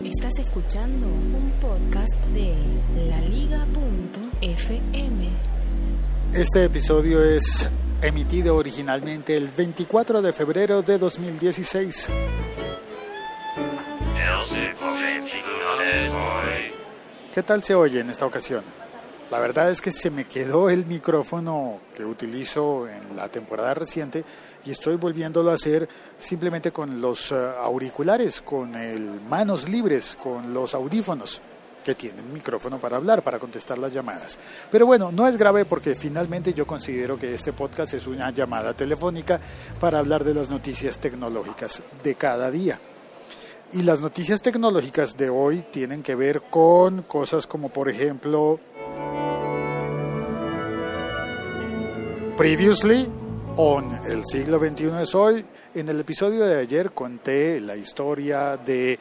Estás escuchando un podcast de laliga.fm. Este episodio es emitido originalmente el 24 de febrero de 2016. ¿Qué tal se oye en esta ocasión? La verdad es que se me quedó el micrófono que utilizo en la temporada reciente y estoy volviéndolo a hacer simplemente con los eh, auriculares, con el manos libres, con los audífonos que tienen micrófono para hablar, para contestar las llamadas. Pero bueno, no es grave porque finalmente yo considero que este podcast es una llamada telefónica para hablar de las noticias tecnológicas de cada día. Y las noticias tecnológicas de hoy tienen que ver con cosas como por ejemplo Previously on. El siglo XXI es hoy, en el episodio de ayer conté la historia de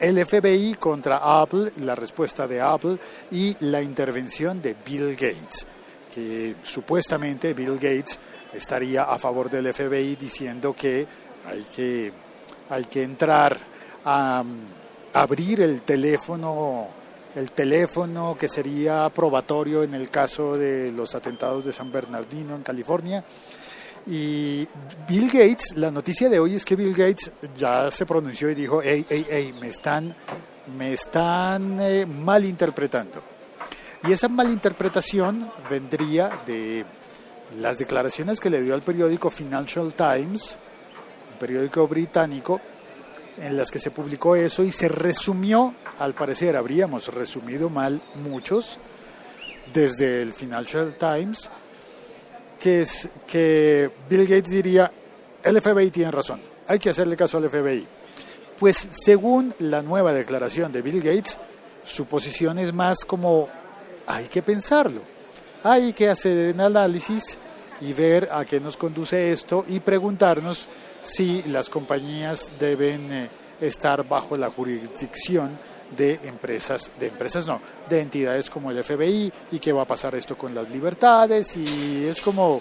el FBI contra Apple, la respuesta de Apple y la intervención de Bill Gates, que supuestamente Bill Gates estaría a favor del FBI diciendo que hay que, hay que entrar a, a abrir el teléfono el teléfono que sería probatorio en el caso de los atentados de San Bernardino en California. Y Bill Gates, la noticia de hoy es que Bill Gates ya se pronunció y dijo, hey, hey, hey, me están, me están eh, malinterpretando. Y esa malinterpretación vendría de las declaraciones que le dio al periódico Financial Times, un periódico británico, en las que se publicó eso y se resumió, al parecer habríamos resumido mal muchos, desde el Financial Times, que es que Bill Gates diría, el FBI tiene razón, hay que hacerle caso al FBI. Pues según la nueva declaración de Bill Gates, su posición es más como, hay que pensarlo, hay que hacer un análisis y ver a qué nos conduce esto y preguntarnos si las compañías deben eh, estar bajo la jurisdicción de empresas, de empresas no, de entidades como el FBI y qué va a pasar esto con las libertades y es como,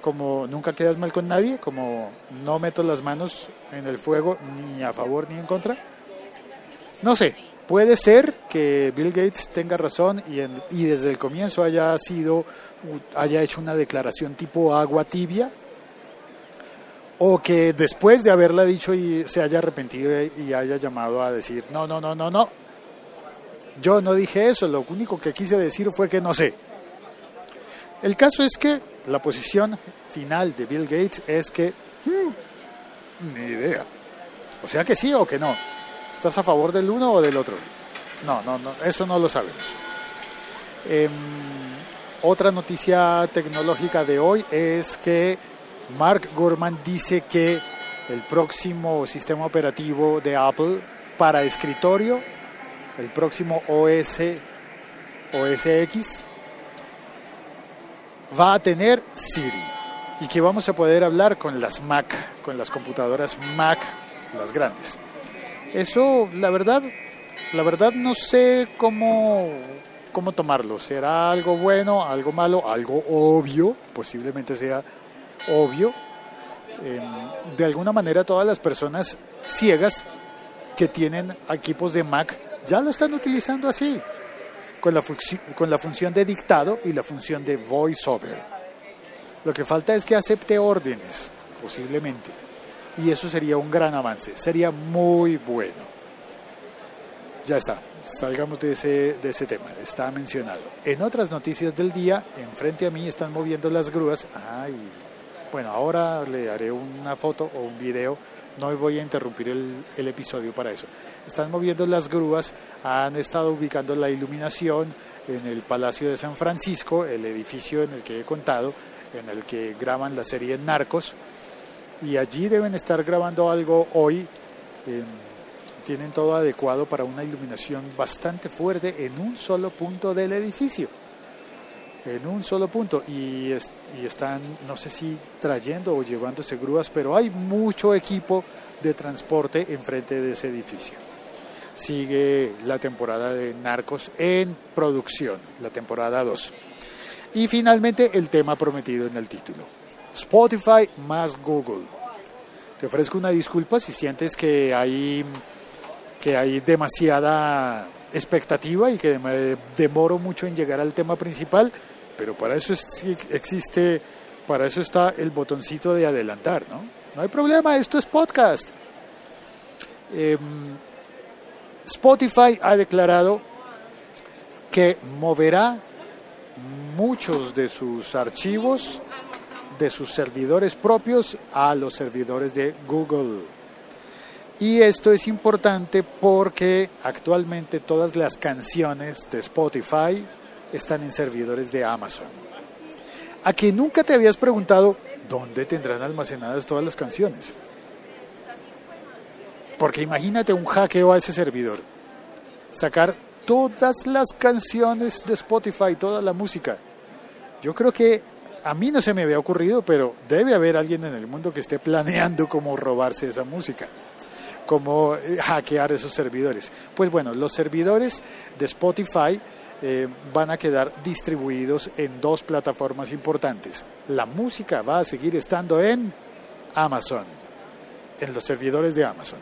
como nunca quedas mal con nadie, como no meto las manos en el fuego ni a favor ni en contra. No sé, puede ser que Bill Gates tenga razón y, y desde el comienzo haya sido, haya hecho una declaración tipo agua tibia o que después de haberla dicho y se haya arrepentido y haya llamado a decir, no, no, no, no, no, yo no dije eso, lo único que quise decir fue que no sé. El caso es que la posición final de Bill Gates es que, hmm, ni idea. O sea que sí o que no. ¿Estás a favor del uno o del otro? No, no, no, eso no lo sabemos. Em, otra noticia tecnológica de hoy es que Mark Gurman dice que el próximo sistema operativo de Apple para escritorio, el próximo OS, OS X, va a tener Siri y que vamos a poder hablar con las Mac, con las computadoras Mac, las grandes. Eso, la verdad, la verdad no sé cómo, cómo tomarlo. ¿Será algo bueno, algo malo, algo obvio? Posiblemente sea obvio, em, de alguna manera todas las personas ciegas que tienen equipos de Mac ya lo están utilizando así, con la, con la función de dictado y la función de voiceover. Lo que falta es que acepte órdenes, posiblemente, y eso sería un gran avance, sería muy bueno. Ya está, salgamos de ese, de ese tema, está mencionado. En otras noticias del día, enfrente a mí están moviendo las grúas. Ay, bueno, ahora le haré una foto o un video, no voy a interrumpir el, episodio para eso. Están moviendo las grúas, han estado ubicando la iluminación en el Palacio de San Francisco, el edificio en el que he contado, en el que graban la serie Narcos, y allí deben estar grabando algo hoy. tienen todo adecuado para una iluminación bastante fuerte en un solo punto del edificio en un solo punto y, y, están, no sé si trayendo o llevándose grúas, pero hay mucho equipo de transporte enfrente de ese edificio. Sigue la temporada de Narcos en producción, la temporada 2. Y finalmente el tema prometido en el título. Spotify más Google. Te ofrezco una disculpa si sientes que hay que hay demasiada expectativa y que me demoro mucho en llegar al tema principal, pero para eso existe, para eso está el botoncito de adelantar, ¿no? No hay problema, esto es podcast. Em, Spotify ha declarado que moverá muchos de sus archivos de sus servidores propios a los servidores de Google. Y esto es importante porque actualmente todas las canciones de Spotify están en servidores de Amazon. A que nunca te habías preguntado dónde tendrán almacenadas todas las canciones. Porque imagínate un hackeo a ese servidor. Sacar todas las canciones de Spotify, toda la música. Yo creo que a mí no se me había ocurrido, pero debe haber alguien en el mundo que esté planeando cómo robarse esa música, cómo eh, hackear esos servidores. Pues bueno, los servidores de Spotify eh, van a quedar distribuidos en dos plataformas importantes. La música va a seguir estando en Amazon, en los servidores de Amazon,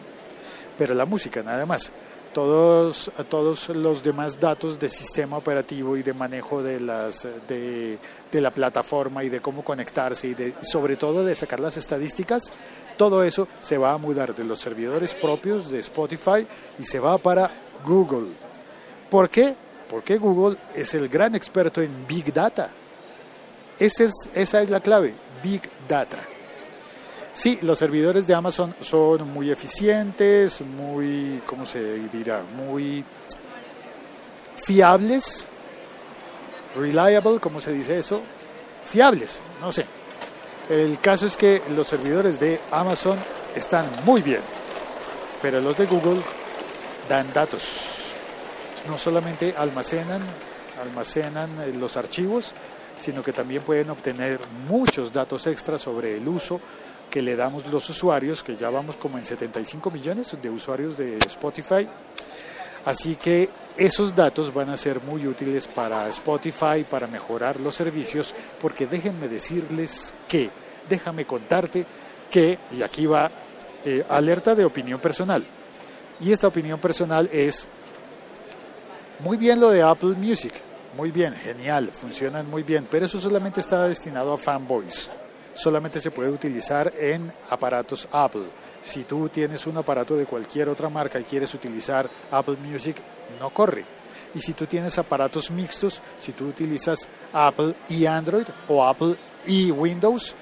pero la música nada más todos, todos los demás datos de sistema operativo y de manejo de, las, de, de la plataforma y de cómo conectarse y de, sobre todo de sacar las estadísticas, todo eso se va a mudar de los servidores propios de Spotify y se va para Google. ¿Por qué? Porque Google es el gran experto en Big Data. Esa es, esa es la clave, Big Data. Sí, los servidores de Amazon son muy eficientes, muy, ¿cómo se dirá? Muy fiables, reliable, ¿cómo se dice eso? Fiables, no sé. El caso es que los servidores de Amazon están muy bien, pero los de Google dan datos. No solamente almacenan, almacenan eh, los archivos, sino que también pueden obtener muchos datos extras sobre el uso que le damos los usuarios, que ya vamos como en 75 millones de usuarios de Spotify. Así que esos datos van a ser muy útiles para Spotify, para mejorar los servicios, porque déjenme decirles que, déjame contarte que, y aquí va eh, alerta de opinión personal, y esta opinión personal es muy bien lo de Apple Music, muy bien, genial, funcionan muy bien, pero eso solamente está destinado a fanboys solamente se puede utilizar en aparatos Apple. Si tú tienes un aparato de cualquier otra marca y quieres utilizar Apple Music, no corre. Y si tú tienes aparatos mixtos, si tú utilizas Apple y Android o Apple y Windows,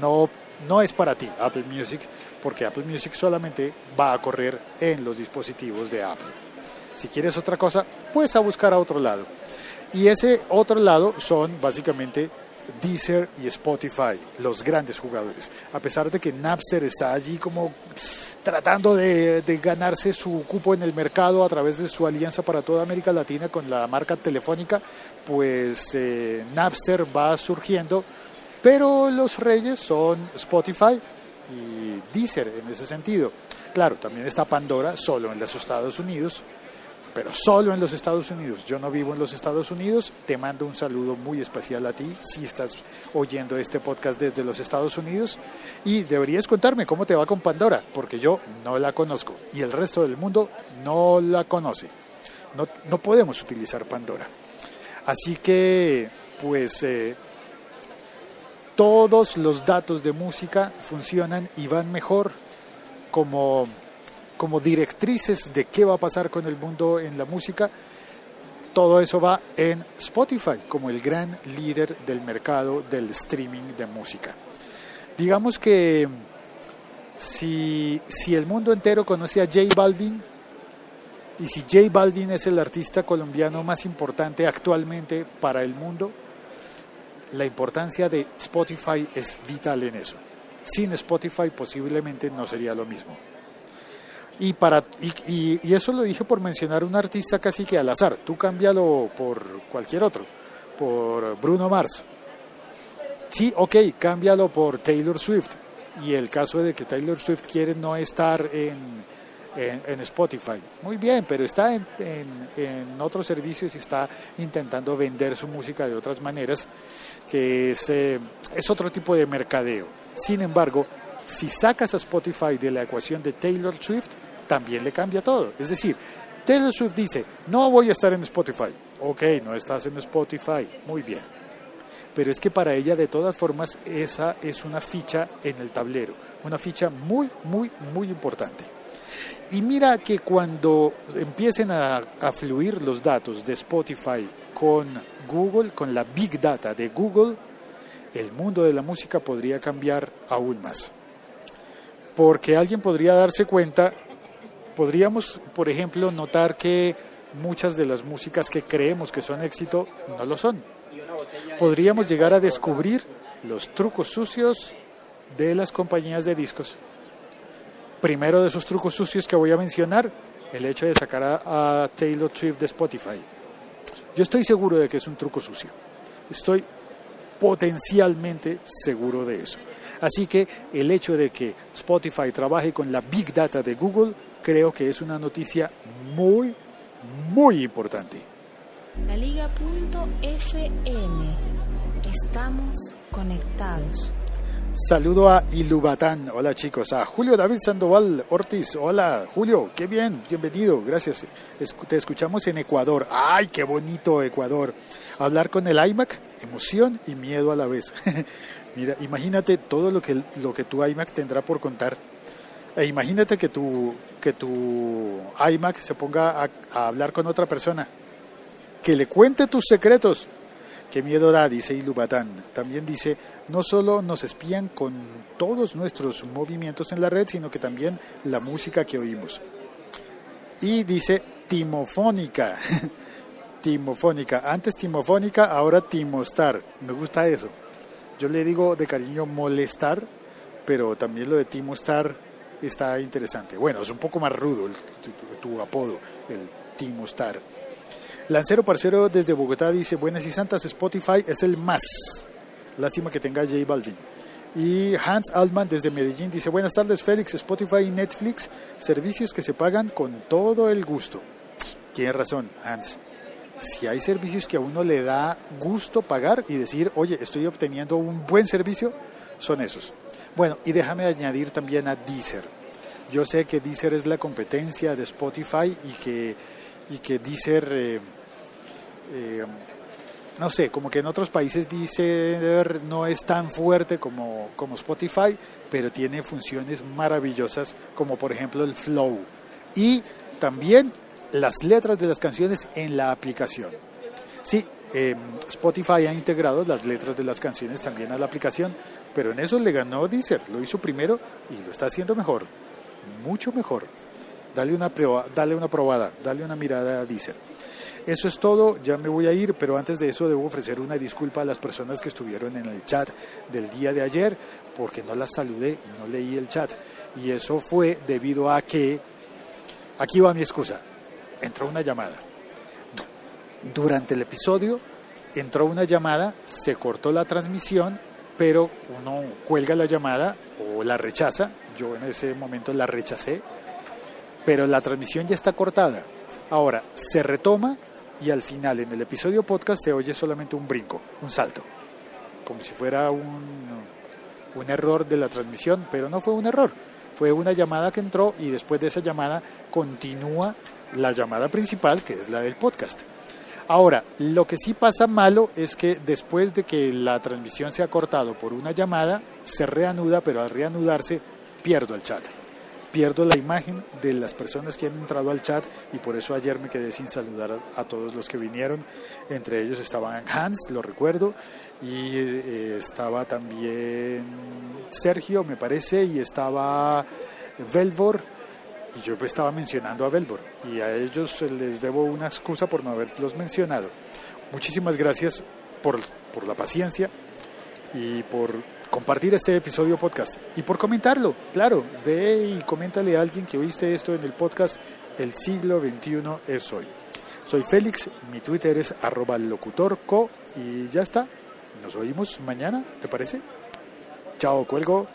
no, no es para ti Apple Music, porque Apple Music solamente va a correr en los dispositivos de Apple. Si quieres otra cosa, pues a buscar a otro lado. Y ese otro lado son básicamente Deezer y Spotify, los grandes jugadores. A pesar de que Napster está allí como tratando de, ganarse su cupo en el mercado a través de su alianza para toda América Latina con la marca telefónica, pues eh, Napster va surgiendo, pero los reyes son Spotify y Deezer en ese sentido. Claro, también está Pandora, solo en los Estados Unidos, pero solo en los Estados Unidos. Yo no vivo en los Estados Unidos. Te mando un saludo muy especial a ti si estás oyendo este podcast desde los Estados Unidos. Y deberías contarme cómo te va con Pandora, porque yo no la conozco y el resto del mundo no la conoce. No, no podemos utilizar Pandora. Así que, pues, eh, todos los datos de música funcionan y van mejor como como directrices de qué va a pasar con el mundo en la música, todo eso va en Spotify como el gran líder del mercado del streaming de música. Digamos que si, si el mundo entero conoce a J Balvin, y si J Balvin es el artista colombiano más importante actualmente para el mundo, la importancia de Spotify es vital en eso. Sin Spotify posiblemente no sería lo mismo. Y, para, y, y, eso lo dije por mencionar un artista casi que al azar. Tú cámbialo por cualquier otro, por Bruno Mars. Sí, ok, cámbialo por Taylor Swift. Y el caso de que Taylor Swift quiere no estar en, en, Spotify. Muy bien, pero está en, en, otros servicios y está intentando vender su música de otras maneras, que es, eh, es otro tipo de mercadeo. Sin embargo, si sacas a Spotify de la ecuación de Taylor Swift, también le cambia todo. Es decir, Taylor Swift dice, no voy a estar en Spotify. Ok, no estás en Spotify, muy bien. Pero es que para ella de todas formas esa es una ficha en el tablero, una ficha muy, muy, muy importante. Y mira que cuando empiecen a, a fluir los datos de Spotify con Google, con la Big Data de Google, el mundo de la música podría cambiar aún más. Porque alguien podría darse cuenta, podríamos, por ejemplo, notar que muchas de las músicas que creemos que son éxito no lo son. Podríamos llegar a descubrir los trucos sucios de las compañías de discos. Primero de esos trucos sucios que voy a mencionar, el hecho de sacar a, a Taylor Swift de Spotify. Yo estoy seguro de que es un truco sucio. Estoy potencialmente seguro de eso. Así que el hecho de que Spotify trabaje con la Big Data de Google creo que es una noticia muy, muy importante. La Liga.fm. Estamos conectados. Saludo a Ilubatán, hola chicos, a Julio David Sandoval Ortiz, hola Julio, qué bien, bienvenido, gracias. Te escuchamos en Ecuador, ay, qué bonito Ecuador. Hablar con el iMac, emoción y miedo a la vez. Mira, imagínate todo lo que, lo que tu iMac tendrá por contar. E imagínate que tu, que tu iMac se ponga a, a hablar con otra persona, que le cuente tus secretos. Qué miedo da, dice Ilubatán. También dice, no solo nos espían con todos nuestros movimientos en la red, sino que también la música que oímos. Y dice timofónica. timofónica. Antes timofónica, ahora timostar. Me gusta eso. Yo le digo de cariño molestar, pero también lo de timostar está interesante. Bueno, es un poco más rudo el, tu, apodo, el timostar. Lancero Parcero desde Bogotá dice, buenas y santas, Spotify es el más. Lástima que tenga J Balvin. Y Hans Altman desde Medellín dice, buenas tardes Félix, Spotify y Netflix, servicios que se pagan con todo el gusto. Tiene razón, Hans. Si hay servicios que a uno le da gusto pagar y decir, oye, estoy obteniendo un buen servicio, son esos. Bueno, y déjame añadir también a Deezer. Yo sé que Deezer es la competencia de Spotify y que, y que Deezer... Eh, eh, no sé, como que en otros países Deezer no es tan fuerte como, como Spotify, pero tiene funciones maravillosas como por ejemplo el flow y también las letras de las canciones en la aplicación. Sí, eh, Spotify ha integrado las letras de las canciones también a la aplicación, pero en eso le ganó Deezer, lo hizo primero y lo está haciendo mejor, mucho mejor. Dale una, prueba, dale una probada, dale una mirada a Deezer. Eso es todo, ya me voy a ir, pero antes de eso debo ofrecer una disculpa a las personas que estuvieron en el chat del día de ayer, porque no las saludé y no leí el chat. Y eso fue debido a que, aquí va mi excusa, entró una llamada. Durante el episodio entró una llamada, se cortó la transmisión, pero uno cuelga la llamada o la rechaza, yo en ese momento la rechacé, pero la transmisión ya está cortada. Ahora, se retoma y al final en el episodio podcast se oye solamente un brinco, un salto, como si fuera un, un error de la transmisión, pero no fue un error, fue una llamada que entró y después de esa llamada continúa la llamada principal, que es la del podcast. Ahora, lo que sí pasa malo es que después de que la transmisión se ha cortado por una llamada, se reanuda, pero al reanudarse pierdo el chat pierdo la imagen de las personas que han entrado al chat y por eso ayer me quedé sin saludar a, todos los que vinieron. Entre ellos estaban Hans, lo recuerdo, y eh, estaba también Sergio, me parece, y estaba Velvor, y yo estaba mencionando a Velvor, y a ellos les debo una excusa por no haberlos mencionado. Muchísimas gracias por, por la paciencia y por compartir este episodio podcast y por comentarlo, claro, ve y coméntale a alguien que oíste esto en el podcast El siglo XXI es hoy. Soy Félix, mi Twitter es arroba locutorco y ya está. Nos oímos mañana, ¿te parece? Chao, cuelgo.